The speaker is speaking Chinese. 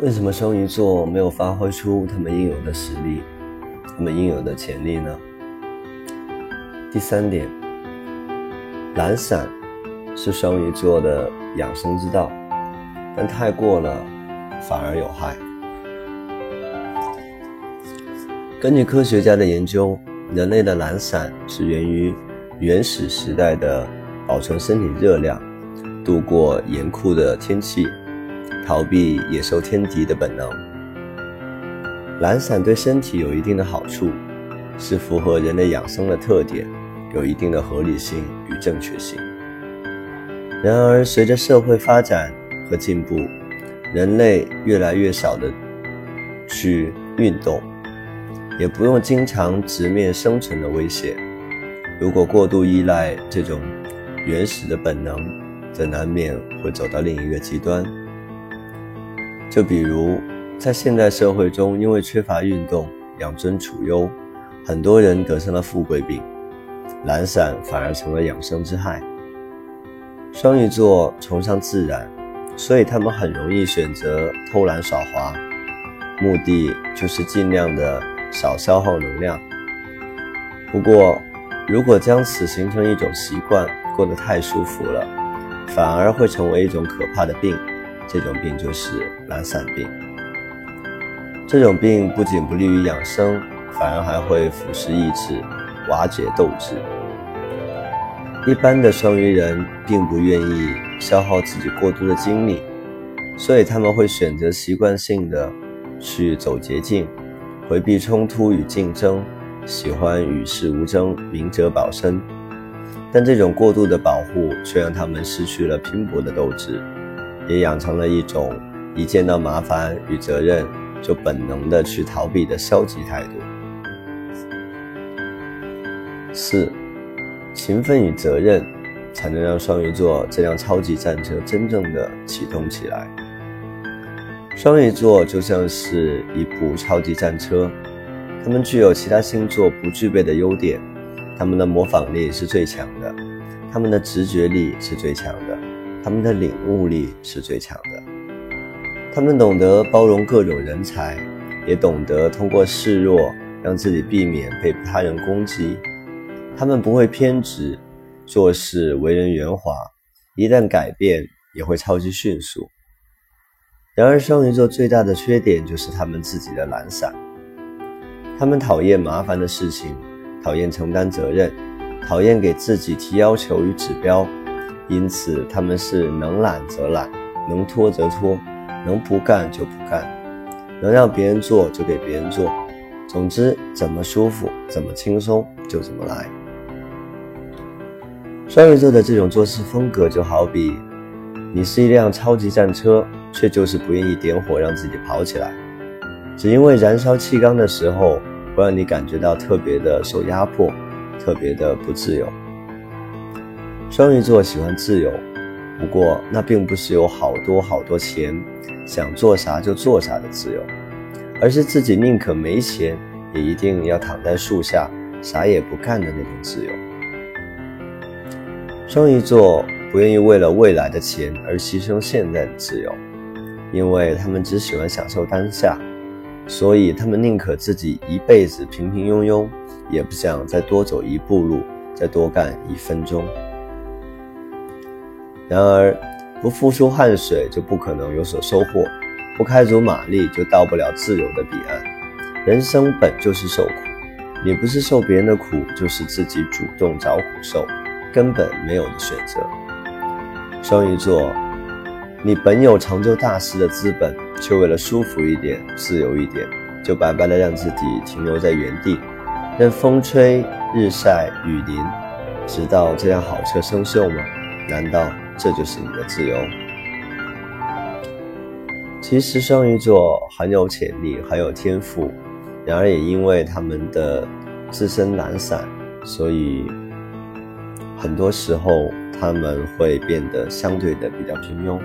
为什么双鱼座没有发挥出他们应有的实力，他们应有的潜力呢？第三点，懒散是双鱼座的养生之道，但太过了反而有害。根据科学家的研究，人类的懒散是源于原始时代的保存身体热量、度过严酷的天气。逃避野兽天敌的本能，懒散对身体有一定的好处，是符合人类养生的特点，有一定的合理性与正确性。然而，随着社会发展和进步，人类越来越少的去运动，也不用经常直面生存的威胁。如果过度依赖这种原始的本能，则难免会走到另一个极端。就比如，在现代社会中，因为缺乏运动，养尊处优，很多人得上了富贵病，懒散反而成了养生之害。双鱼座崇尚自然，所以他们很容易选择偷懒耍滑，目的就是尽量的少消耗能量。不过，如果将此形成一种习惯，过得太舒服了，反而会成为一种可怕的病。这种病就是懒散病。这种病不仅不利于养生，反而还会腐蚀意志、瓦解斗志。一般的双鱼人并不愿意消耗自己过多的精力，所以他们会选择习惯性的去走捷径，回避冲突与竞争，喜欢与世无争、明哲保身。但这种过度的保护却让他们失去了拼搏的斗志。也养成了一种一见到麻烦与责任就本能的去逃避的消极态度。四，勤奋与责任才能让双鱼座这辆超级战车真正的启动起来。双鱼座就像是一部超级战车，他们具有其他星座不具备的优点，他们的模仿力是最强的，他们的直觉力是最强的。他们的领悟力是最强的，他们懂得包容各种人才，也懂得通过示弱让自己避免被他人攻击。他们不会偏执，做事为人圆滑，一旦改变也会超级迅速。然而，双鱼座最大的缺点就是他们自己的懒散，他们讨厌麻烦的事情，讨厌承担责任，讨厌给自己提要求与指标。因此，他们是能懒则懒，能拖则拖，能不干就不干，能让别人做就给别人做。总之，怎么舒服、怎么轻松就怎么来。双鱼座的这种做事风格，就好比你是一辆超级战车，却就是不愿意点火让自己跑起来，只因为燃烧气缸的时候会让你感觉到特别的受压迫，特别的不自由。双鱼座喜欢自由，不过那并不是有好多好多钱，想做啥就做啥的自由，而是自己宁可没钱，也一定要躺在树下啥也不干的那种自由。双鱼座不愿意为了未来的钱而牺牲现在的自由，因为他们只喜欢享受当下，所以他们宁可自己一辈子平平庸庸，也不想再多走一步路，再多干一分钟。然而，不付出汗水就不可能有所收获，不开足马力就到不了自由的彼岸。人生本就是受苦，你不是受别人的苦，就是自己主动找苦受，根本没有的选择。双鱼座，你本有成就大事的资本，却为了舒服一点、自由一点，就白白的让自己停留在原地，任风吹日晒雨淋，直到这辆好车生锈吗？难道？这就是你的自由。其实双鱼座很有潜力，很有天赋，然而也因为他们的自身懒散，所以很多时候他们会变得相对的比较平庸。